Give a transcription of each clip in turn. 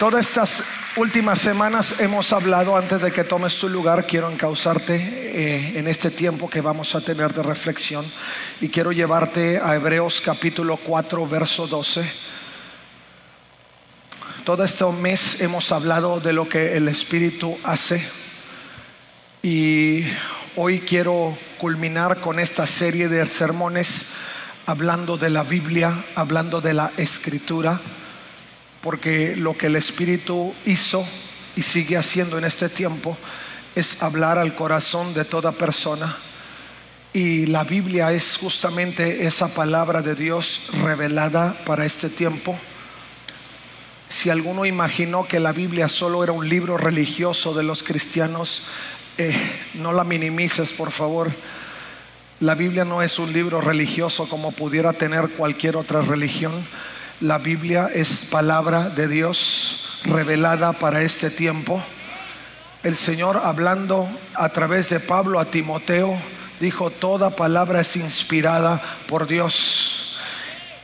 Todas estas últimas semanas hemos hablado, antes de que tomes tu lugar, quiero encauzarte eh, en este tiempo que vamos a tener de reflexión. Y quiero llevarte a Hebreos capítulo 4, verso 12. Todo este mes hemos hablado de lo que el Espíritu hace. Y hoy quiero culminar con esta serie de sermones hablando de la Biblia, hablando de la Escritura porque lo que el Espíritu hizo y sigue haciendo en este tiempo es hablar al corazón de toda persona. Y la Biblia es justamente esa palabra de Dios revelada para este tiempo. Si alguno imaginó que la Biblia solo era un libro religioso de los cristianos, eh, no la minimices, por favor. La Biblia no es un libro religioso como pudiera tener cualquier otra religión la Biblia es palabra de Dios revelada para este tiempo. El Señor hablando a través de Pablo a Timoteo dijo, toda palabra es inspirada por Dios.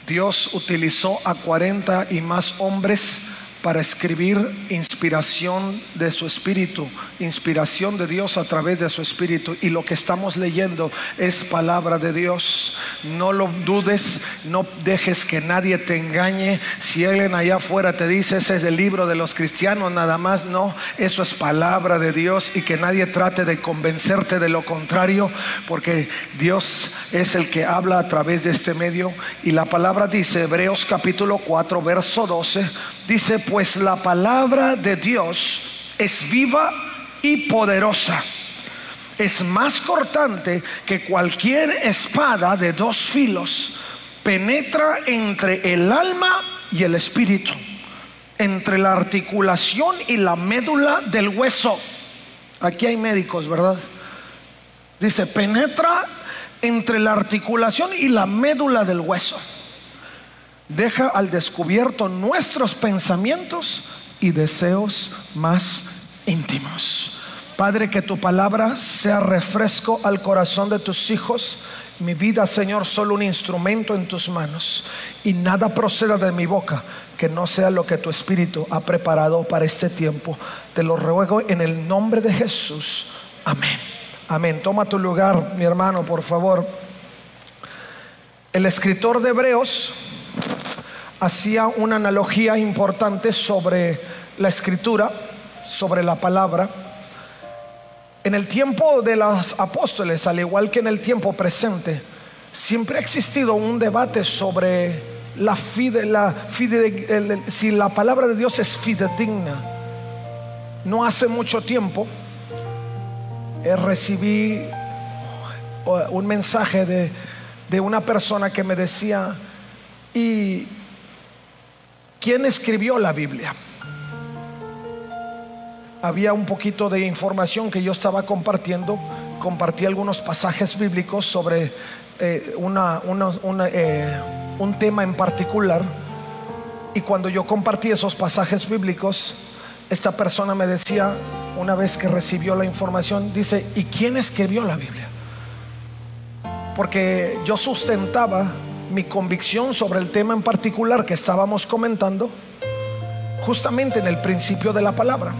Dios utilizó a 40 y más hombres para escribir inspiración de su espíritu, inspiración de Dios a través de su espíritu. Y lo que estamos leyendo es palabra de Dios. No lo dudes, no dejes que nadie te engañe. Si alguien allá afuera te dice ese es el libro de los cristianos, nada más no, eso es palabra de Dios y que nadie trate de convencerte de lo contrario, porque Dios es el que habla a través de este medio. Y la palabra dice, Hebreos capítulo 4, verso 12 Dice, pues la palabra de Dios es viva y poderosa. Es más cortante que cualquier espada de dos filos. Penetra entre el alma y el espíritu, entre la articulación y la médula del hueso. Aquí hay médicos, ¿verdad? Dice, penetra entre la articulación y la médula del hueso deja al descubierto nuestros pensamientos y deseos más íntimos. Padre, que tu palabra sea refresco al corazón de tus hijos. Mi vida, Señor, solo un instrumento en tus manos. Y nada proceda de mi boca que no sea lo que tu Espíritu ha preparado para este tiempo. Te lo ruego en el nombre de Jesús. Amén. Amén. Toma tu lugar, mi hermano, por favor. El escritor de Hebreos hacía una analogía importante sobre la escritura, sobre la palabra. En el tiempo de los apóstoles, al igual que en el tiempo presente, siempre ha existido un debate sobre si la palabra de Dios es fidedigna. No hace mucho tiempo eh, recibí un mensaje de una persona que me decía, y ¿Quién escribió la Biblia? Había un poquito de información que yo estaba compartiendo. Compartí algunos pasajes bíblicos sobre eh, eh, un tema en particular. Y cuando yo compartí esos pasajes bíblicos, esta persona me decía, una vez que recibió la información, dice, ¿y quién escribió la Biblia? Porque yo sustentaba mi convicción sobre el tema en particular que estábamos comentando justamente en el principio de la palabra.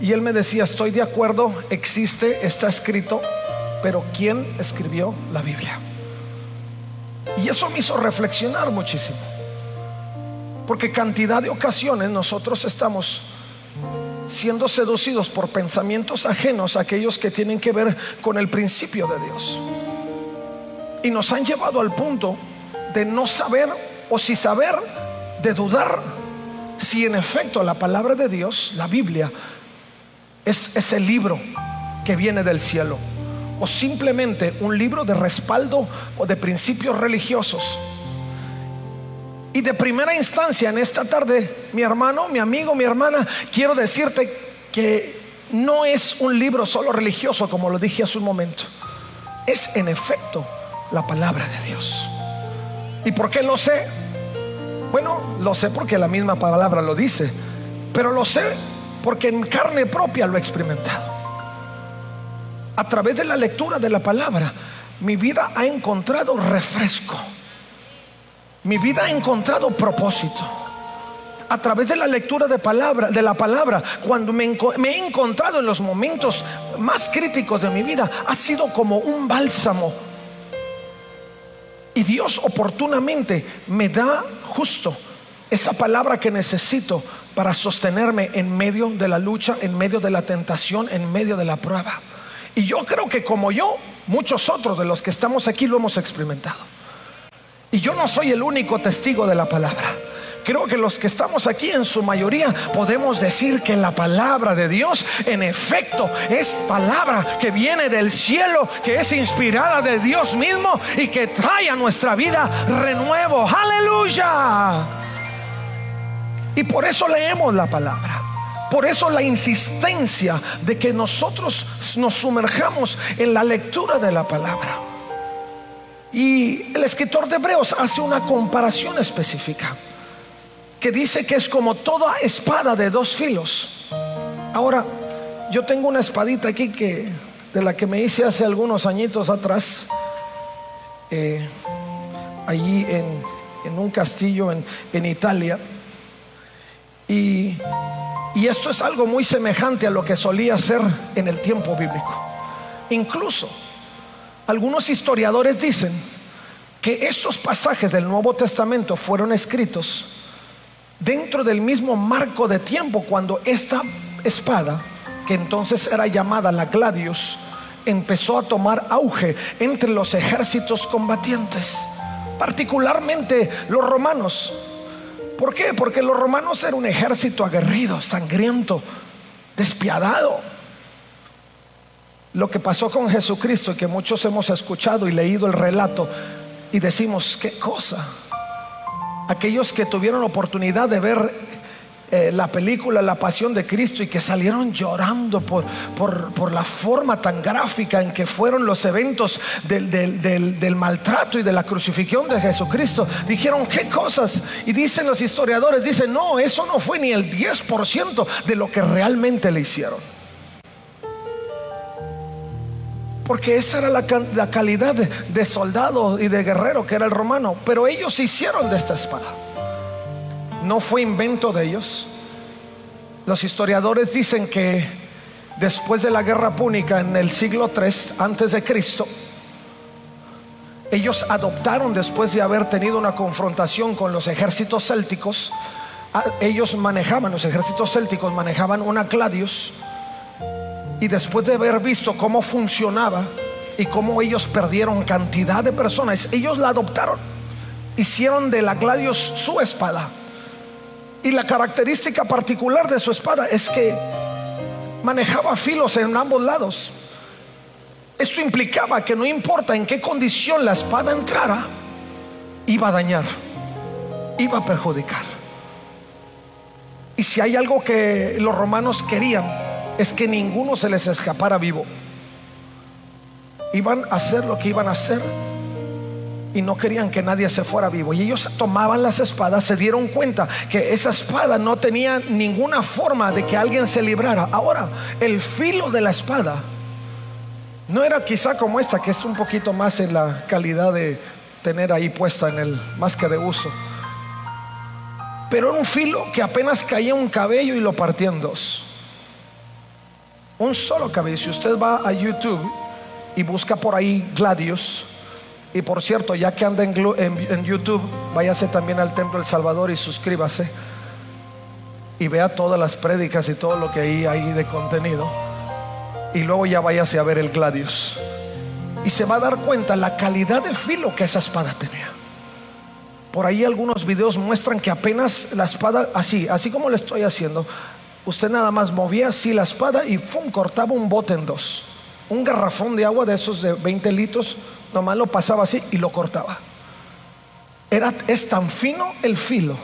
Y él me decía, estoy de acuerdo, existe, está escrito, pero ¿quién escribió la Biblia? Y eso me hizo reflexionar muchísimo. Porque cantidad de ocasiones nosotros estamos siendo seducidos por pensamientos ajenos a aquellos que tienen que ver con el principio de Dios. Y nos han llevado al punto de no saber o si saber, de dudar si en efecto la palabra de Dios, la Biblia, es ese libro que viene del cielo o simplemente un libro de respaldo o de principios religiosos. Y de primera instancia en esta tarde, mi hermano, mi amigo, mi hermana, quiero decirte que no es un libro solo religioso, como lo dije hace un momento. Es en efecto la palabra de Dios. ¿Y por qué lo sé? Bueno, lo sé porque la misma palabra lo dice, pero lo sé porque en carne propia lo he experimentado. A través de la lectura de la palabra, mi vida ha encontrado refresco. Mi vida ha encontrado propósito. A través de la lectura de, palabra, de la palabra, cuando me, me he encontrado en los momentos más críticos de mi vida, ha sido como un bálsamo y Dios oportunamente me da justo esa palabra que necesito para sostenerme en medio de la lucha, en medio de la tentación, en medio de la prueba. Y yo creo que como yo, muchos otros de los que estamos aquí lo hemos experimentado. Y yo no soy el único testigo de la palabra creo que los que estamos aquí en su mayoría podemos decir que la palabra de Dios en efecto es palabra que viene del cielo, que es inspirada de Dios mismo y que trae a nuestra vida renuevo. Aleluya. Y por eso leemos la palabra. Por eso la insistencia de que nosotros nos sumerjamos en la lectura de la palabra. Y el escritor de Hebreos hace una comparación específica que dice que es como toda espada de dos filos. Ahora, yo tengo una espadita aquí que de la que me hice hace algunos añitos atrás, eh, allí en, un castillo en, Italia. Y, y esto es algo muy semejante a lo que solía ser en el tiempo bíblico. Incluso algunos historiadores dicen que estos pasajes del Nuevo Testamento fueron escritos dentro del mismo marco de tiempo cuando esta espada, que entonces era llamada la Gladius, empezó a tomar auge entre los ejércitos combatientes, particularmente los romanos. ¿Por qué? Porque los romanos eran un ejército aguerrido, sangriento, despiadado. Lo que pasó con Jesucristo, que muchos hemos escuchado y leído el relato, y decimos, ¿qué cosa? Aquellos que tuvieron oportunidad de ver eh, la película La Pasión de Cristo y que salieron llorando por, por, la forma tan gráfica en que fueron los eventos del, del, maltrato y de la crucifixión de Jesucristo, dijeron, ¿qué cosas? Y dicen los historiadores, dicen, no, eso no fue ni el 10% de lo que realmente le hicieron. Porque esa era la, calidad de, soldado y de guerrero que era el romano. Pero ellos hicieron de esta espada. No fue invento de ellos. Los historiadores dicen que después de la guerra púnica en el siglo 3 antes de Cristo, ellos adoptaron después de haber tenido una confrontación con los ejércitos célticos, ellos manejaban, los ejércitos célticos manejaban una Cladius y después de haber visto cómo funcionaba y cómo ellos perdieron cantidad de personas, ellos la adoptaron. Hicieron de la Gladius su espada. Y la característica particular de su espada es que manejaba filos en ambos lados. Eso implicaba que no importa en qué condición la espada entrara, iba a dañar, iba a perjudicar. Y si hay algo que los romanos querían, es que ninguno se les escapara vivo. Iban a hacer lo que iban a hacer y no querían que nadie se fuera vivo. Y ellos tomaban las espadas, se dieron cuenta que esa espada no tenía ninguna forma de que alguien se librara. Ahora, el filo de la espada no era quizá como esta, que es un poquito más en la calidad de tener ahí puesta en el más que de uso. Pero era un filo que apenas caía un cabello y lo partía en dos. Un solo cabello. Si usted va a YouTube y busca por ahí Gladius, y por cierto, ya que anda en, YouTube, váyase también al Templo del Salvador y suscríbase. Y vea todas las prédicas y todo lo que ahí hay de contenido. Y luego ya váyase a ver el Gladius. Y se va a dar cuenta la calidad de filo que esa espada tenía. Por ahí algunos videos muestran que apenas la espada, así, así como le estoy haciendo, usted nada más movía así la espada y ¡fum! cortaba un bote en dos. Un garrafón de agua de esos de 20 litros, nomás lo pasaba así y lo cortaba. era, es tan fino el filo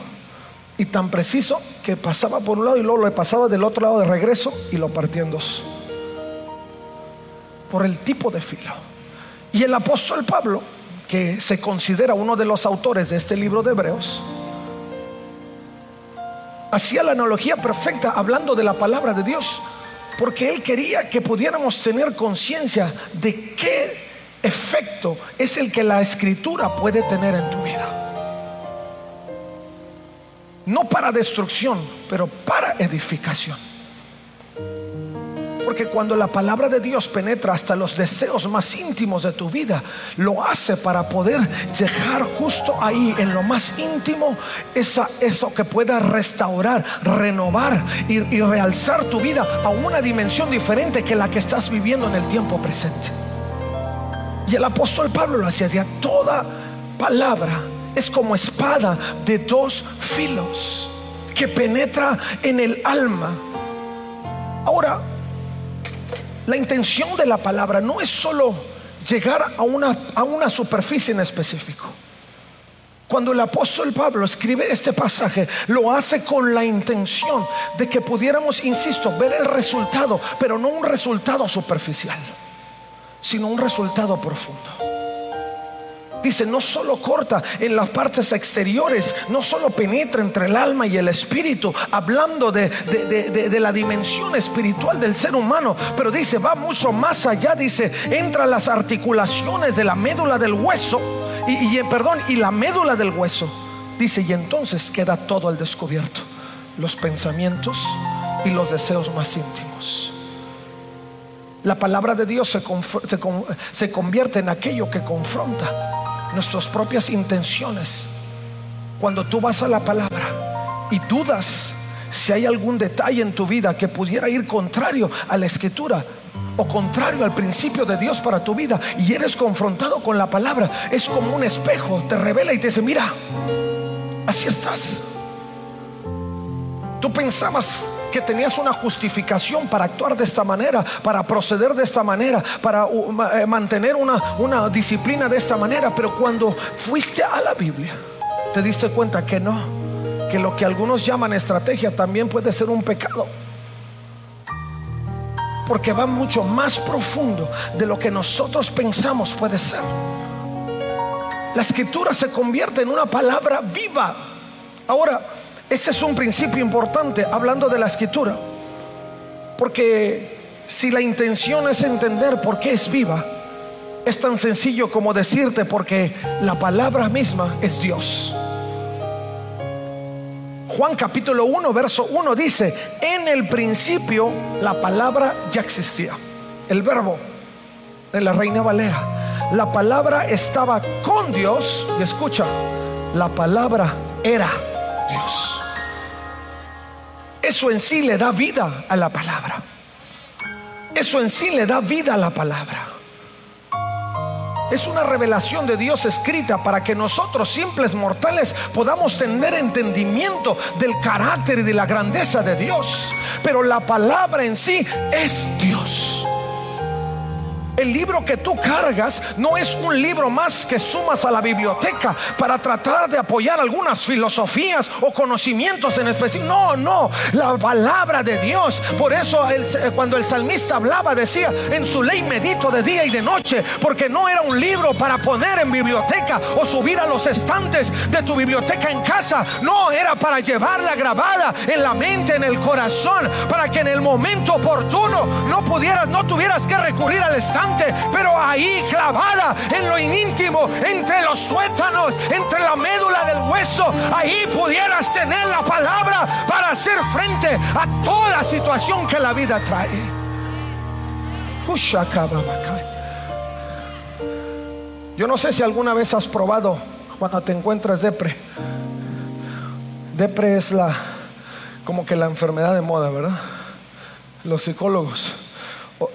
y tan preciso que pasaba por un lado y luego lo pasaba del otro lado de regreso y lo partía en dos. Por el tipo de filo. Y el apóstol Pablo, que se considera uno de los autores de este libro de Hebreos, hacía la analogía perfecta hablando de la palabra de Dios, porque él quería que pudiéramos tener conciencia de qué efecto es el que la escritura puede tener en tu vida. No para destrucción, pero para edificación. Porque cuando la palabra de Dios penetra hasta los deseos más íntimos de tu vida, lo hace para poder llegar justo ahí, en lo más íntimo, eso que pueda restaurar, renovar y, realzar tu vida a una dimensión diferente que la que estás viviendo en el tiempo presente. Y el apóstol Pablo lo hacía, toda palabra es como espada de dos filos que penetra en el alma. Ahora, la intención de la palabra no es solo llegar a una, a una superficie en específico. Cuando el apóstol Pablo escribe este pasaje, lo hace con la intención de que pudiéramos, insisto, ver el resultado, pero no un resultado superficial, sino un resultado profundo. Dice, no solo corta en las partes exteriores, no solo penetra entre el alma y el espíritu, hablando de, la dimensión espiritual del ser humano, pero dice, va mucho más allá, dice, entra las articulaciones de la médula del hueso, y, perdón, y la médula del hueso, dice, y entonces queda todo al descubierto, los pensamientos y los deseos más íntimos. La palabra de Dios se, se, convierte en aquello que confronta nuestras propias intenciones. Cuando tú vas a la palabra y dudas si hay algún detalle en tu vida que pudiera ir contrario a la escritura o contrario al principio de Dios para tu vida y eres confrontado con la palabra, es como un espejo, te revela y te dice, mira, así estás. Tú pensabas que tenías una justificación para actuar de esta manera, para proceder de esta manera, para uh, eh, mantener una, una disciplina de esta manera. Pero cuando fuiste a la Biblia, te diste cuenta que no, que lo que algunos llaman estrategia también puede ser un pecado. Porque va mucho más profundo de lo que nosotros pensamos puede ser. La escritura se convierte en una palabra viva. Ahora, este es un principio importante hablando de la escritura. Porque si la intención es entender por qué es viva, es tan sencillo como decirte porque la palabra misma es Dios. Juan capítulo 1, verso 1 dice, en el principio la palabra ya existía. El verbo de la reina Valera. La palabra estaba con Dios y escucha, la palabra era Dios. Eso en sí le da vida a la palabra. Eso en sí le da vida a la palabra. Es una revelación de Dios escrita para que nosotros, simples mortales, podamos tener entendimiento del carácter y de la grandeza de Dios. Pero la palabra en sí es Dios. El libro que tú cargas no es un libro más que sumas a la biblioteca para tratar de apoyar algunas filosofías o conocimientos en específico. No, no, la palabra de Dios. Por eso eh, cuando el salmista hablaba decía, en su ley medito de día y de noche, porque no era un libro para poner en biblioteca o subir a los estantes de tu biblioteca en casa. No, era para llevarla grabada en la mente, en el corazón, para que en el momento oportuno no pudieras, no tuvieras que recurrir al estante pero ahí clavada en lo íntimo, entre los tuétanos, entre la médula del hueso, ahí pudieras tener la palabra para hacer frente a toda situación que la vida trae. Yo no sé si alguna vez has probado cuando te encuentras depre. Depre es la como que la enfermedad de moda, ¿verdad? Los psicólogos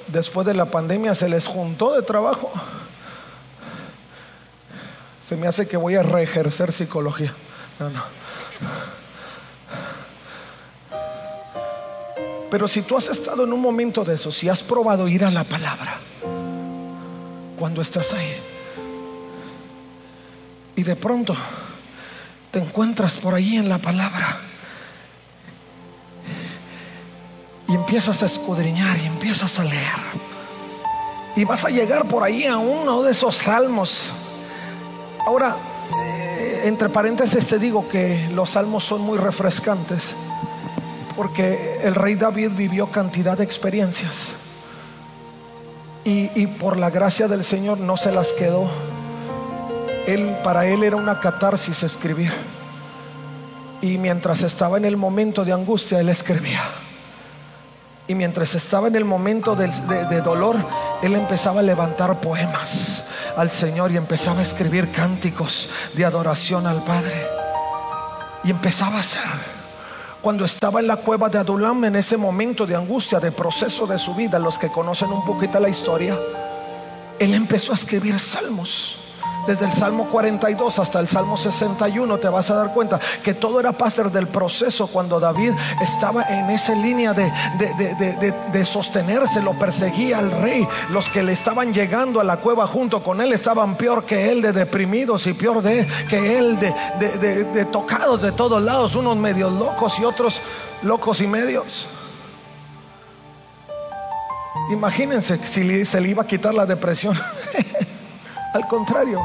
después de la pandemia se les juntó de trabajo. Se me hace que voy a reejercer psicología. No, no. Pero si tú has estado en un momento de eso, si has probado ir a la palabra, cuando estás ahí, y de pronto te encuentras por ahí en la palabra empiezas a escudriñar y empiezas a leer. Y vas a llegar por ahí a uno de esos salmos. Ahora, eh, entre paréntesis te digo que los salmos son muy refrescantes porque el rey David vivió cantidad de experiencias y, y por la gracia del Señor no se las quedó. Él, para él era una catarsis escribir. Y mientras estaba en el momento de angustia, él escribía. Y mientras estaba en el momento de, dolor, él empezaba a levantar poemas al Señor y empezaba a escribir cánticos de adoración al Padre. Y empezaba a hacer. Cuando estaba en la cueva de Adulam, en ese momento de angustia, de proceso de su vida, los que conocen un poquito la historia, él empezó a escribir salmos desde el Salmo 42 hasta el Salmo 61, te vas a dar cuenta que todo era parte del proceso cuando David estaba en esa línea de, de, sostenerse, lo perseguía al rey. Los que le estaban llegando a la cueva junto con él estaban peor que él de deprimidos y peor de, que él de, tocados de todos lados, unos medios locos y otros locos y medios. Imagínense si se le iba a quitar la depresión. Al contrario,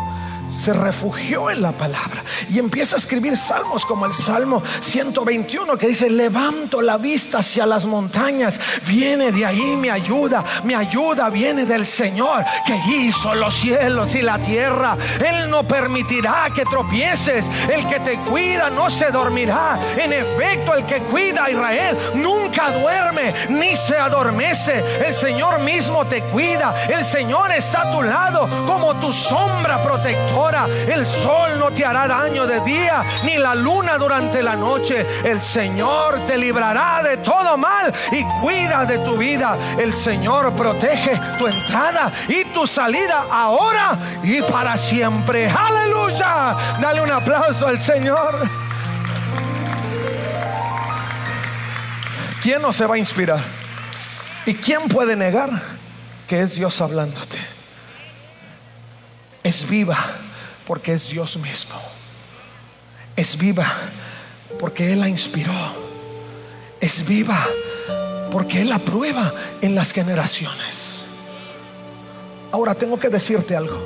se refugió en la palabra y empieza a escribir salmos como el Salmo 121 que dice, levanto la vista hacia las montañas, viene de ahí mi ayuda, mi ayuda viene del Señor que hizo los cielos y la tierra. Él no permitirá que tropieces, el que te cuida no se dormirá. En efecto, el que cuida a Israel nunca duerme ni se adormece. El Señor mismo te cuida, el Señor está a tu lado como tu sombra protectora el sol no te hará daño de día, ni la luna durante la noche. El Señor te librará de todo mal y cuida de tu vida. El Señor protege tu entrada y tu salida ahora y para siempre. Aleluya. Dale un aplauso al Señor. ¿Quién no se va a inspirar? ¿Y quién puede negar que es Dios hablándote? Es viva porque es Dios mismo. Es viva porque Él la inspiró. Es viva porque Él la prueba en las generaciones. Ahora tengo que decirte algo.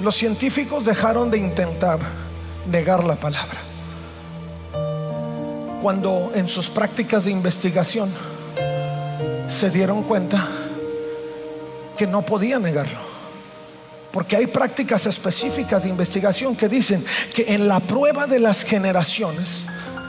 Los científicos dejaron de intentar negar la palabra. Cuando en sus prácticas de investigación se dieron cuenta que no podían negarlo. Porque hay prácticas específicas de investigación que dicen que en la prueba de las generaciones,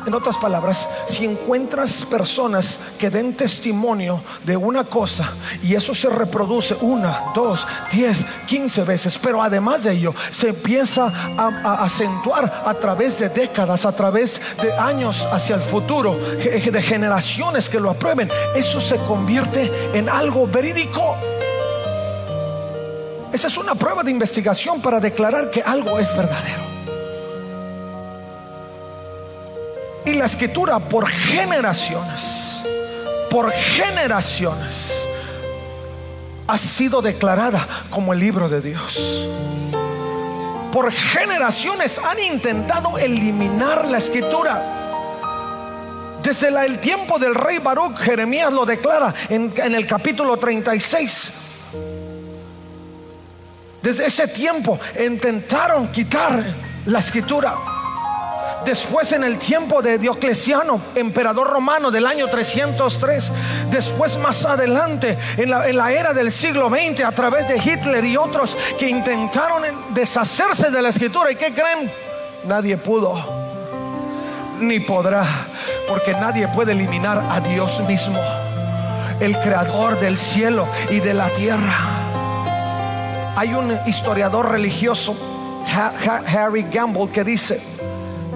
en otras palabras, si encuentras personas que den testimonio de una cosa y eso se reproduce una, dos, diez, quince veces, pero además de ello se empieza a, acentuar a través de décadas, a través de años hacia el futuro, de generaciones que lo aprueben, eso se convierte en algo verídico. Esa es una prueba de investigación para declarar que algo es verdadero. Y la escritura por generaciones, por generaciones, ha sido declarada como el libro de Dios. Por generaciones han intentado eliminar la escritura. Desde el tiempo del rey Baruch, Jeremías lo declara en, en el capítulo 36 desde ese tiempo intentaron quitar la escritura. Después en el tiempo de Diocleciano, emperador romano del año 303. Después más adelante, en la, en la, era del siglo XX, a través de Hitler y otros que intentaron deshacerse de la escritura. ¿Y qué creen? Nadie pudo, ni podrá, porque nadie puede eliminar a Dios mismo, el creador del cielo y de la tierra. Hay un historiador religioso, Harry Gamble, que dice,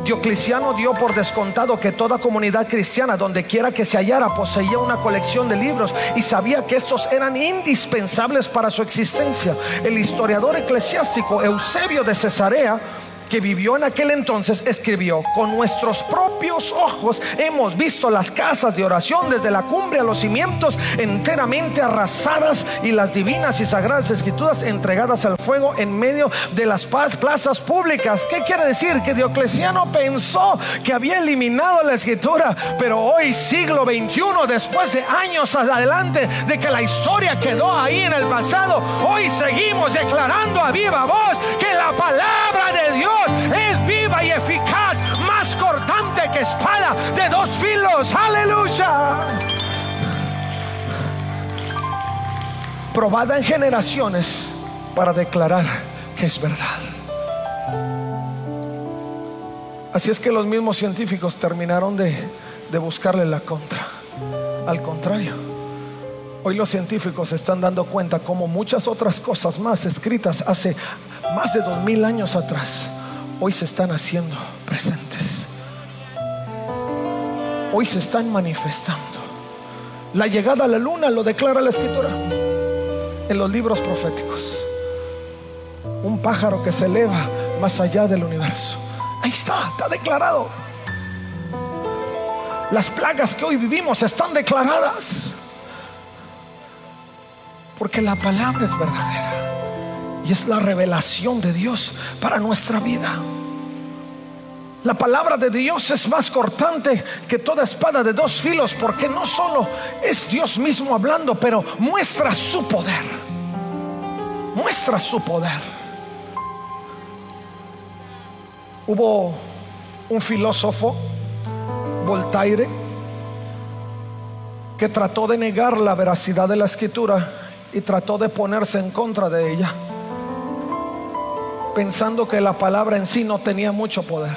Diocleciano dio por descontado que toda comunidad cristiana, donde quiera que se hallara, poseía una colección de libros y sabía que estos eran indispensables para su existencia. El historiador eclesiástico Eusebio de Cesarea que vivió en aquel entonces, escribió, con nuestros propios ojos hemos visto las casas de oración desde la cumbre a los cimientos enteramente arrasadas y las divinas y sagradas escrituras entregadas al fuego en medio de las plazas públicas. ¿Qué quiere decir? Que Diocleciano pensó que había eliminado la escritura, pero hoy siglo XXI, después de años adelante de que la historia quedó ahí en el pasado, hoy seguimos declarando a viva voz que la palabra de Dios es viva y eficaz, más cortante que espada de dos filos. Aleluya. Probada en generaciones para declarar que es verdad. Así es que los mismos científicos terminaron de, de buscarle la contra. Al contrario, hoy los científicos se están dando cuenta como muchas otras cosas más escritas hace más de dos mil años atrás, hoy se están haciendo presentes. Hoy se están manifestando. La llegada a la luna lo declara la escritura en los libros proféticos. Un pájaro que se eleva más allá del universo. Ahí está, está declarado. Las plagas que hoy vivimos están declaradas. Porque la palabra es verdadera. Y es la revelación de Dios para nuestra vida. La palabra de Dios es más cortante que toda espada de dos filos porque no solo es Dios mismo hablando, pero muestra su poder. Muestra su poder. Hubo un filósofo, Voltaire, que trató de negar la veracidad de la escritura y trató de ponerse en contra de ella pensando que la palabra en sí no tenía mucho poder.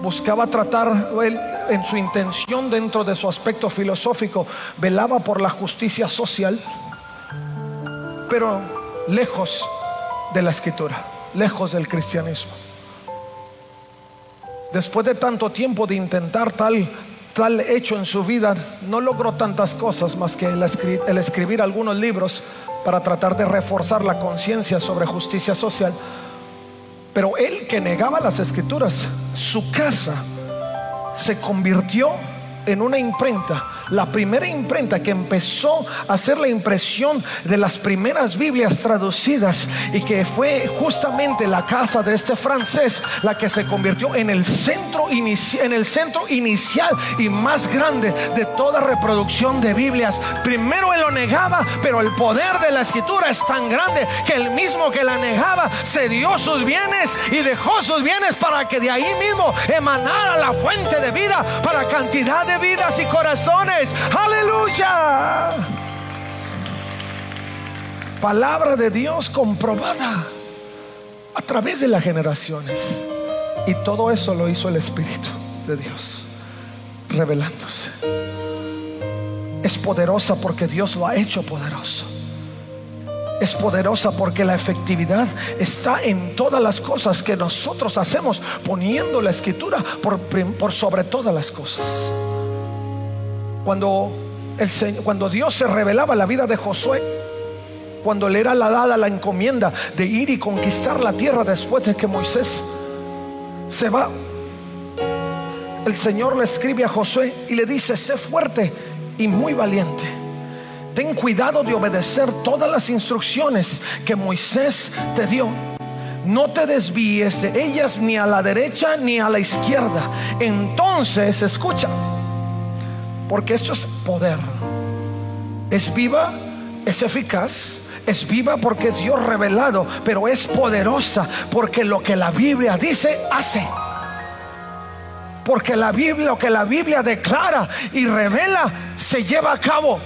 Buscaba tratar, él, en su intención dentro de su aspecto filosófico, velaba por la justicia social, pero lejos de la escritura, lejos del cristianismo. Después de tanto tiempo de intentar tal, tal hecho en su vida, no logró tantas cosas más que el, el escribir algunos libros para tratar de reforzar la conciencia sobre justicia social. Pero él que negaba las escrituras, su casa se convirtió en una imprenta la primera imprenta que empezó a hacer la impresión de las primeras Biblias traducidas y que fue justamente la casa de este francés la que se convirtió en el centro, en el centro inicial y más grande de toda reproducción de Biblias. Primero él lo negaba, pero el poder de la escritura es tan grande que el mismo que la negaba se dio sus bienes y dejó sus bienes para que de ahí mismo emanara la fuente de vida para cantidad de vidas y corazones. Aleluya. Palabra de Dios comprobada a través de las generaciones. Y todo eso lo hizo el Espíritu de Dios, revelándose. Es poderosa porque Dios lo ha hecho poderoso. Es poderosa porque la efectividad está en todas las cosas que nosotros hacemos, poniendo la escritura por, sobre todas las cosas. Cuando, el, cuando Dios se revelaba la vida de Josué, cuando le era la dada la encomienda de ir y conquistar la tierra después de que Moisés se va, el Señor le escribe a Josué y le dice, sé fuerte y muy valiente. Ten cuidado de obedecer todas las instrucciones que Moisés te dio. No te desvíes de ellas ni a la derecha ni a la izquierda. Entonces, escucha, porque esto es poder. Es viva, es eficaz, es viva porque es Dios revelado, pero es poderosa porque lo que la Biblia dice hace. Porque la Biblia, lo que la Biblia declara y revela, se lleva a cabo,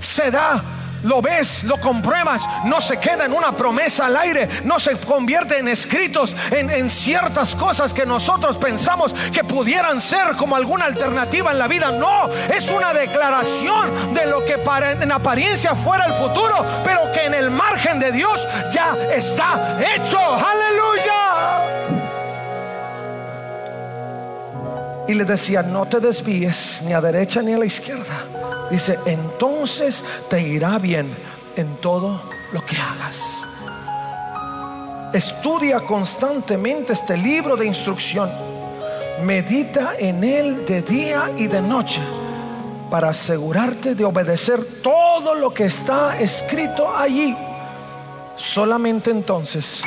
se da lo ves, lo compruebas, no se queda en una promesa al aire, no se convierte en escritos, en, ciertas cosas que nosotros pensamos que pudieran ser como alguna alternativa en la vida. No, es una declaración de lo que para, en apariencia fuera el futuro, pero que en el margen de Dios ya está hecho. Aleluya. Y le decía, no te desvíes ni a derecha ni a la izquierda Dice, entonces te irá bien en todo lo que hagas. Estudia constantemente este libro de instrucción. Medita en él de día y de noche para asegurarte de obedecer todo lo que está escrito allí. Solamente entonces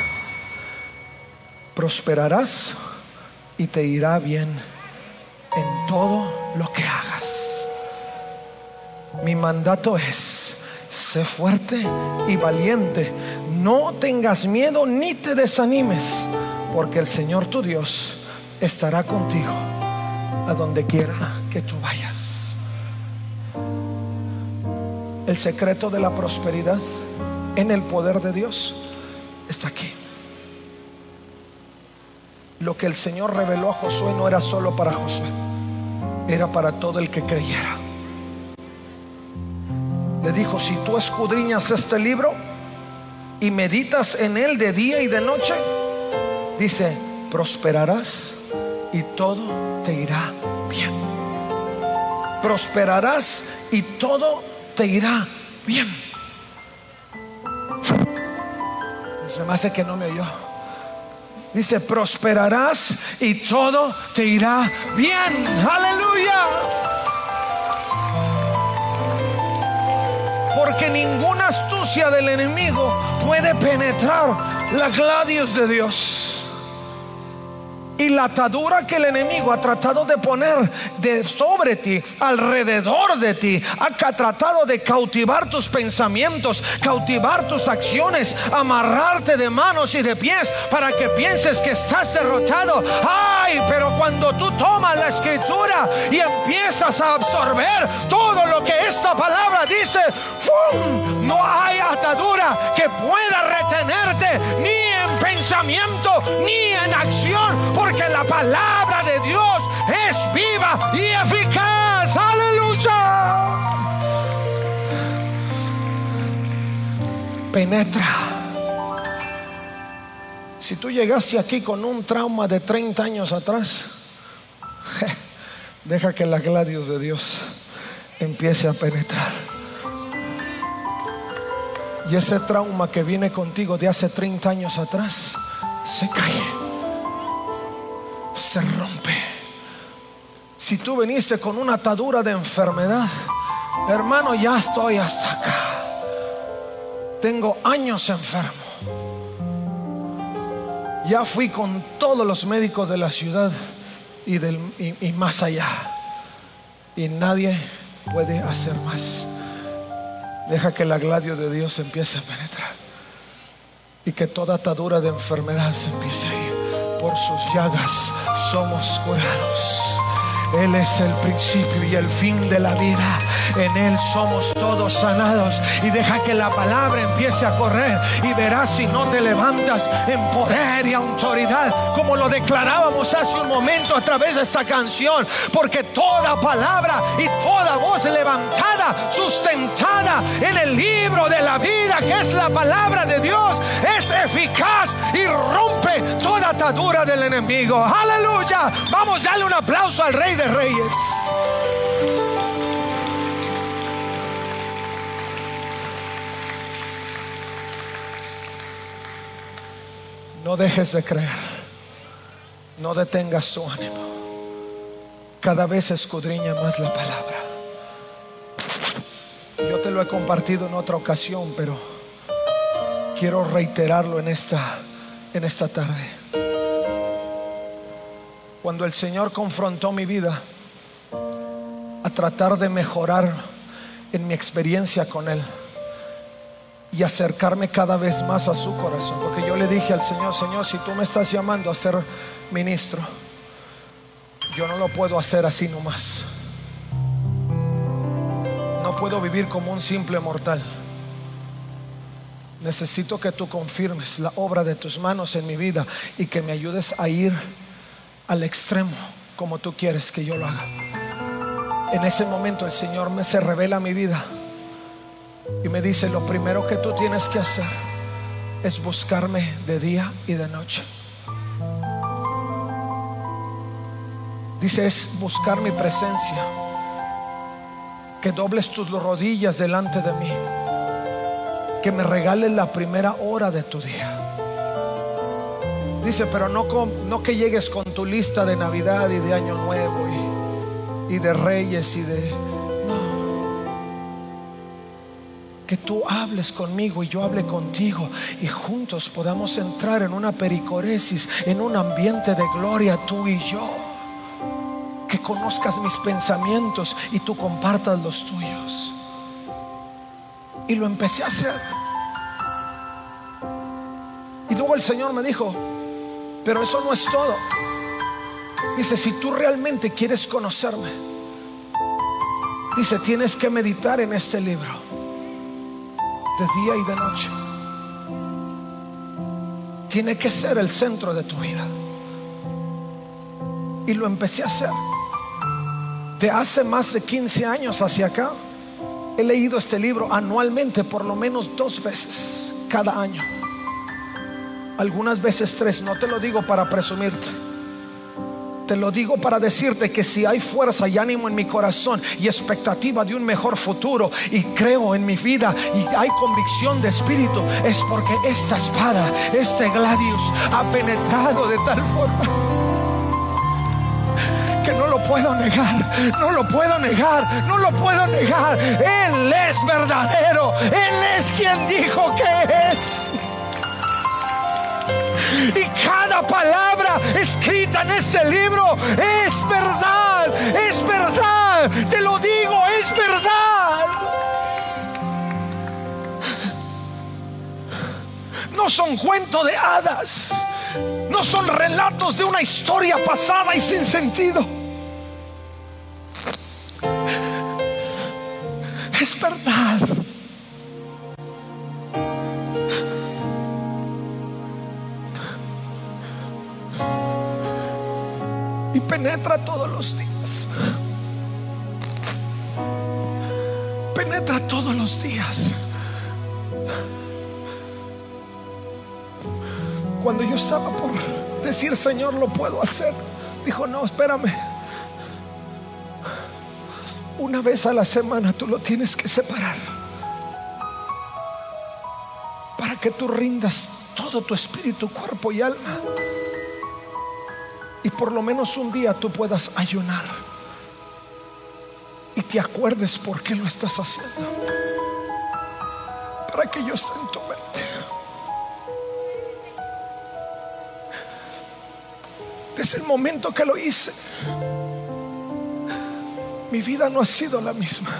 prosperarás y te irá bien en todo lo que hagas. Mi mandato es, sé fuerte y valiente, no tengas miedo ni te desanimes, porque el Señor tu Dios estará contigo a donde quiera que tú vayas. El secreto de la prosperidad en el poder de Dios está aquí. Lo que el Señor reveló a Josué no era solo para Josué, era para todo el que creyera. Le dijo, si tú escudriñas este libro y meditas en él de día y de noche, dice, prosperarás y todo te irá bien. Prosperarás y todo te irá bien. Se me hace que no me oyó. Dice, prosperarás y todo te irá bien. Aleluya. Porque ninguna astucia del enemigo puede penetrar la gladios de Dios. Y la atadura que el enemigo ha tratado de poner sobre ti, alrededor de ti, ha tratado de cautivar tus pensamientos, cautivar tus acciones, amarrarte de manos y de pies para que pienses que estás derrotado. Ay, pero cuando tú tomas la escritura y empiezas a absorber todo lo que esta palabra dice, ¡fum! no hay atadura que pueda retenerte ni en pensamiento ni en acción, la palabra de Dios es viva y eficaz. Aleluya. Penetra. Si tú llegaste aquí con un trauma de 30 años atrás, deja que la gladios de Dios empiece a penetrar. Y ese trauma que viene contigo de hace 30 años atrás, se cae, se rompe. Si tú viniste con una atadura de enfermedad, hermano, ya estoy hasta acá. Tengo años enfermo. Ya fui con todos los médicos de la ciudad y, y más allá. Y nadie puede hacer más. Deja que la gladio de Dios empiece a penetrar. Y que toda atadura de enfermedad se empiece a ir. Por sus llagas somos curados. Él es el principio y el fin de la vida. En Él somos todos sanados. Y deja que la palabra empiece a correr. Y verás si no te levantas en poder y autoridad. Como lo declarábamos hace un momento a través de esta canción. Porque toda palabra y toda voz levantada, sustentada en el libro de la vida, que es la palabra de Dios, es eficaz y rompe toda atadura del enemigo. Aleluya. Vamos a darle un aplauso al Rey Reyes. No dejes de creer. No detengas tu ánimo. Cada vez escudriña más la palabra. Yo te lo he compartido en otra ocasión, pero quiero reiterarlo en esta en esta tarde. Cuando el Señor confrontó mi vida a tratar de mejorar en mi experiencia con Él y acercarme cada vez más a su corazón. Porque yo le dije al Señor, Señor, si tú me estás llamando a ser ministro, yo no lo puedo hacer así nomás. No puedo vivir como un simple mortal. Necesito que tú confirmes la obra de tus manos en mi vida y que me ayudes a ir al extremo como tú quieres que yo lo haga. En ese momento el Señor me se revela mi vida y me dice, lo primero que tú tienes que hacer es buscarme de día y de noche. Dice, es buscar mi presencia, que dobles tus rodillas delante de mí, que me regales la primera hora de tu día. Dice, pero no, que llegues con tu lista de Navidad y de Año Nuevo y, y de Reyes y de... No. Que tú hables conmigo y yo hable contigo y juntos podamos entrar en una pericoresis, en un ambiente de gloria tú y yo. Que conozcas mis pensamientos y tú compartas los tuyos. Y lo empecé a hacer. Y luego el Señor me dijo, pero eso no es todo. Dice, si tú realmente quieres conocerme, dice, tienes que meditar en este libro de día y de noche. Tiene que ser el centro de tu vida. Y lo empecé a hacer. De hace más de 15 años hacia acá, he leído este libro anualmente por lo menos dos veces cada año algunas veces tres. No te lo digo para presumirte. Te lo digo para decirte que si hay fuerza y ánimo en mi corazón y expectativa de un mejor futuro y creo en mi vida y hay convicción de espíritu, es porque esta espada, este gladius, ha penetrado de tal forma que no lo puedo negar, no lo puedo negar, no lo puedo negar. Él es verdadero, Él es quien dijo que es. Y cada palabra escrita en este libro es verdad, es verdad. Te lo digo, es verdad. No son cuentos de hadas. No son relatos de una historia pasada y sin sentido. Es verdad. Penetra todos los días. Penetra todos los días. Cuando yo estaba por decir, Señor, lo puedo hacer, dijo, no, espérame. Una vez a la semana tú lo tienes que separar. Para que tú rindas todo tu espíritu, cuerpo y alma y por lo menos un día tú puedas ayunar y te acuerdes por qué lo estás haciendo. Para que yo esté en tu mente. Desde el momento que lo hice, mi vida no ha sido la misma.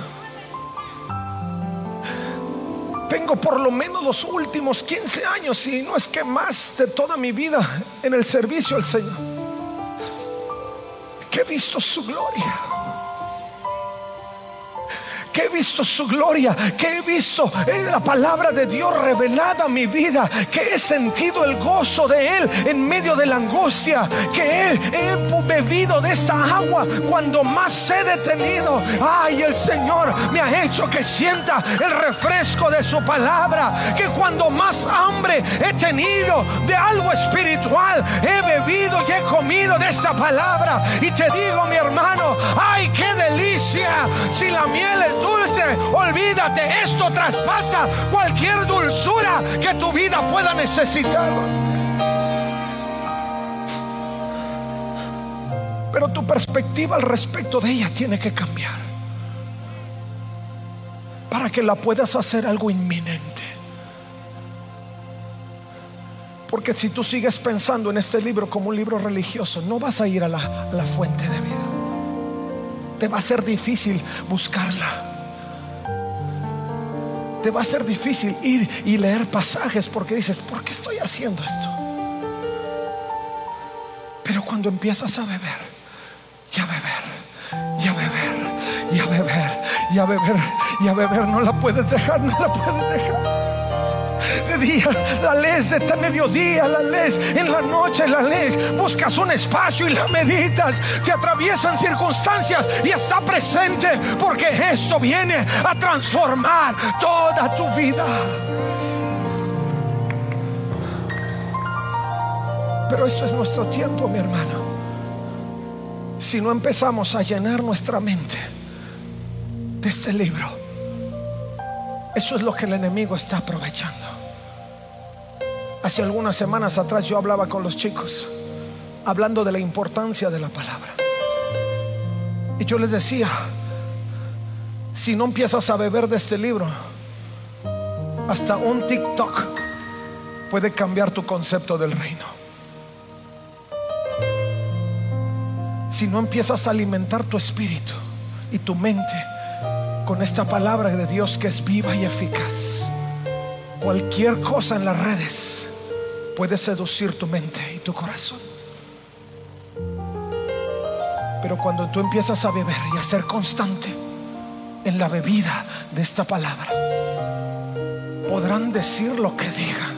Tengo por lo menos los últimos 15 años, y no es que más de toda mi vida en el servicio al Señor que he visto su gloria que he visto su gloria, que he visto la palabra de Dios revelada a mi vida, que he sentido el gozo de Él en medio de la angustia, que he, bebido de esta agua cuando más he detenido. Ay, el Señor me ha hecho que sienta el refresco de su palabra, que cuando más hambre he tenido de algo espiritual, he bebido y he comido de esa palabra. Y te digo, mi hermano, ay, qué delicia si la miel es dulce, olvídate, esto traspasa cualquier dulzura que tu vida pueda necesitar. Pero tu perspectiva al respecto de ella tiene que cambiar para que la puedas hacer algo inminente. Porque si tú sigues pensando en este libro como un libro religioso, no vas a ir a la, a la fuente de vida. Te va a ser difícil buscarla te va a ser difícil ir y leer pasajes porque dices, ¿por qué estoy haciendo esto? Pero cuando empiezas a beber, y a beber, y a beber, y a beber, y a beber, y a beber, no la puedes dejar, no la puedes dejar de día, la lees de mediodía, la lees en la noche, la lees, buscas un espacio y la meditas, te atraviesan circunstancias y está presente porque esto viene a transformar toda tu vida. Pero esto es nuestro tiempo, mi hermano. Si no empezamos a llenar nuestra mente de este libro, eso es lo que el enemigo está aprovechando Hace algunas semanas atrás yo hablaba con los chicos, hablando de la importancia de la palabra. Y yo les decía, si no empiezas a beber de este libro, hasta un TikTok puede cambiar tu concepto del reino. Si no empiezas a alimentar tu espíritu y tu mente con esta palabra de Dios que es viva y eficaz, cualquier cosa en las redes puede seducir tu mente y tu corazón. Pero cuando tú empiezas a beber y a ser constante en la bebida de esta palabra, podrán decir lo que digan,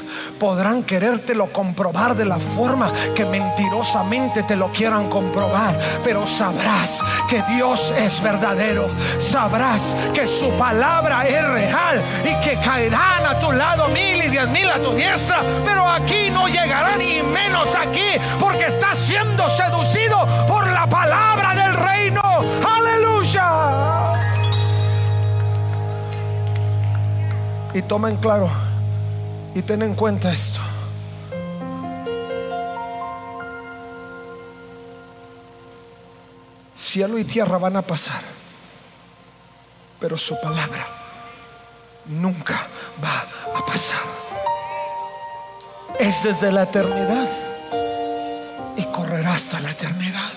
podrán querértelo comprobar de la forma que mentirosamente te lo quieran comprobar, pero sabrás que Dios es verdadero, sabrás que su palabra es real y que caerán a tu lado mil y diez mil a tu diestra, pero aquí no llegarán ni menos aquí porque estás siendo seducido por la palabra del reino. Aleluya. Y tomen claro y ten en cuenta esto. Cielo y tierra van a pasar, pero su palabra nunca va a pasar. Es desde la eternidad y correrá hasta la eternidad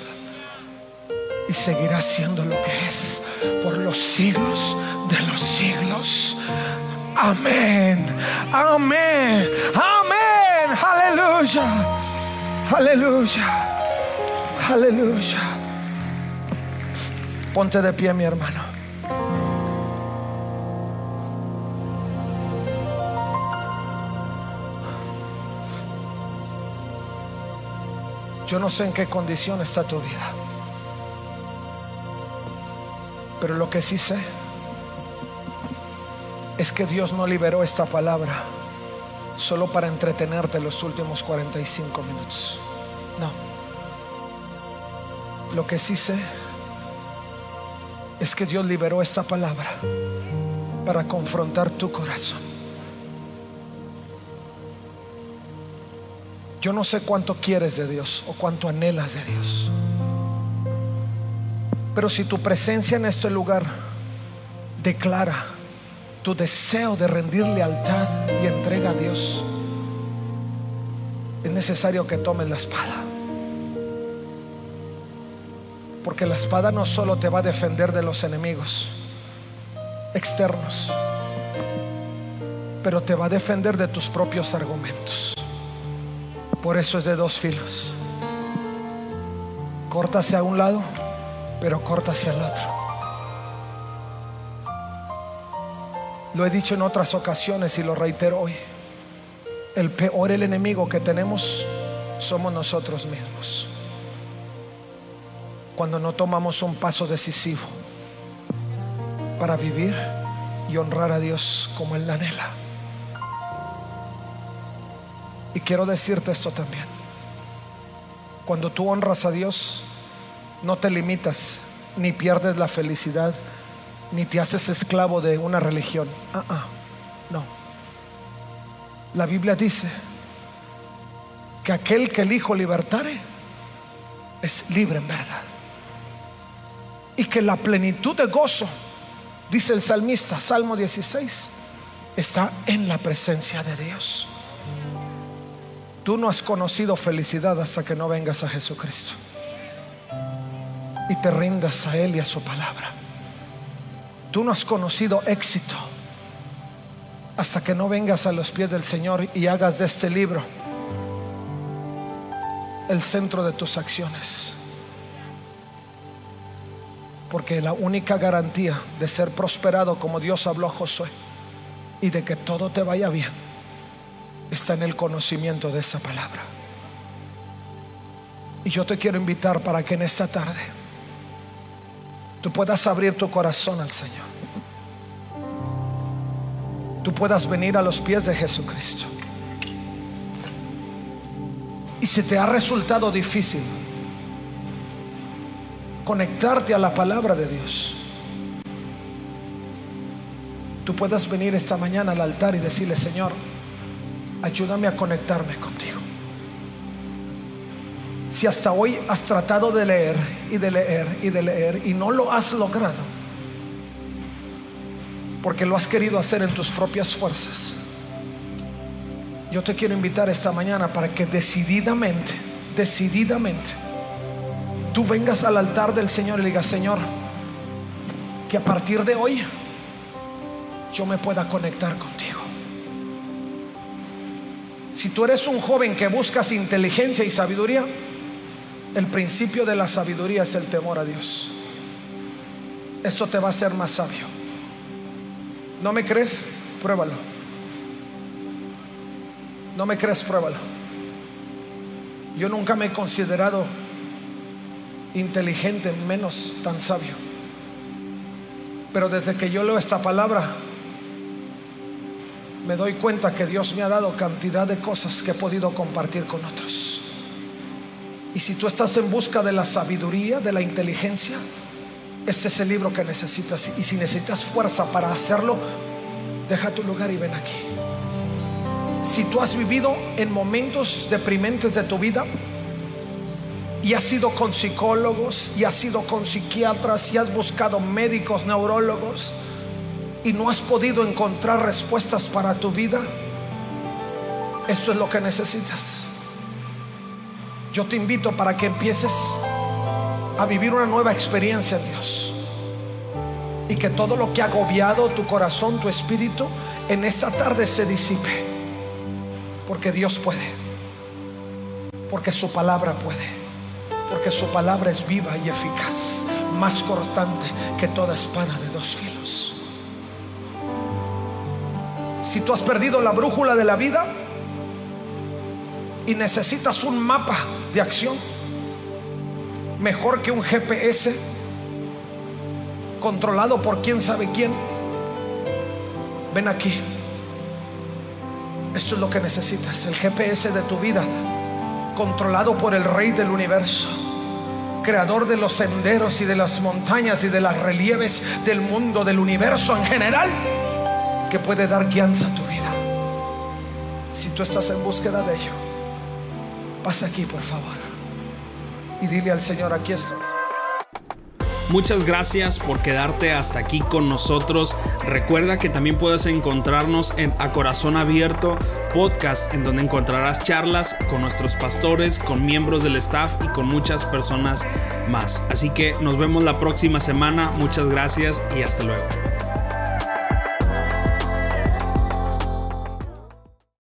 y seguirá siendo lo que es por los siglos de los siglos. Amén, amén, amén, aleluya, aleluya, aleluya. Ponte de pie, mi hermano. Yo no sé en qué condición está tu vida, pero lo que sí sé es que Dios no liberó esta palabra solo para entretenerte los últimos 45 minutos. No. Lo que sí sé es que Dios liberó esta palabra para confrontar tu corazón. Yo no sé cuánto quieres de Dios o cuánto anhelas de Dios. Pero si tu presencia en este lugar declara tu deseo de rendir lealtad y entrega a Dios, es necesario que tomes la espada. Porque la espada no solo te va a defender de los enemigos externos, pero te va a defender de tus propios argumentos. Por eso es de dos filos. Corta hacia un lado, pero corta hacia el otro. Lo he dicho en otras ocasiones y lo reitero hoy. El peor el enemigo que tenemos somos nosotros mismos. Cuando no tomamos un paso decisivo para vivir y honrar a Dios como Él anhela. Y quiero decirte esto también. Cuando tú honras a Dios, no te limitas ni pierdes la felicidad ni te haces esclavo de una religión. Ah, ah, no. La Biblia dice que aquel que el Hijo libertare es libre en verdad. Y que la plenitud de gozo, dice el salmista, Salmo 16, está en la presencia de Dios. Tú no has conocido felicidad hasta que no vengas a Jesucristo y te rindas a Él y a su palabra. Tú no has conocido éxito hasta que no vengas a los pies del Señor y hagas de este libro el centro de tus acciones. Porque la única garantía de ser prosperado como Dios habló a Josué y de que todo te vaya bien está en el conocimiento de esa palabra. Y yo te quiero invitar para que en esta tarde tú puedas abrir tu corazón al Señor. Tú puedas venir a los pies de Jesucristo. Y si te ha resultado difícil conectarte a la palabra de Dios, tú puedas venir esta mañana al altar y decirle, Señor, ayúdame a conectarme contigo. Si hasta hoy has tratado de leer y de leer y de leer y no lo has logrado, porque lo has querido hacer en tus propias fuerzas, yo te quiero invitar esta mañana para que decididamente, decididamente, tú vengas al altar del Señor y digas, Señor, que a partir de hoy yo me pueda conectar contigo. Si tú eres un joven que buscas inteligencia y sabiduría, el principio de la sabiduría es el temor a Dios. Esto te va a hacer más sabio. ¿No me crees? Pruébalo. ¿No me crees? Pruébalo. Yo nunca me he considerado inteligente, menos tan sabio. Pero desde que yo leo esta palabra, me doy cuenta que Dios me ha dado cantidad de cosas que he podido compartir con otros. Y si tú estás en busca de la sabiduría, de la inteligencia, este es el libro que necesitas. Y si necesitas fuerza para hacerlo, deja tu lugar y ven aquí. Si tú has vivido en momentos deprimentes de tu vida y has ido con psicólogos y has ido con psiquiatras y has buscado médicos, neurólogos y no has podido encontrar respuestas para tu vida, esto es lo que necesitas. Yo te invito para que empieces a vivir una nueva experiencia en Dios. Y que todo lo que ha agobiado tu corazón, tu espíritu, en esta tarde se disipe. Porque Dios puede. Porque su palabra puede. Porque su palabra es viva y eficaz. Más cortante que toda espada de dos filos. Si tú has perdido la brújula de la vida, y necesitas un mapa de acción mejor que un GPS controlado por quién sabe quién, ven aquí. Esto es lo que necesitas, el GPS de tu vida, controlado por el Rey del universo, creador de los senderos y de las montañas y de las relieves del mundo, del universo en general, que puede dar guianza a tu vida. Si tú estás en búsqueda de ello Pasa aquí, por favor. Y dile al Señor, aquí estoy. Muchas gracias por quedarte hasta aquí con nosotros. Recuerda que también puedes encontrarnos en A Corazón Abierto podcast, en donde encontrarás charlas con nuestros pastores, con miembros del staff y con muchas personas más. Así que nos vemos la próxima semana. Muchas gracias y hasta luego.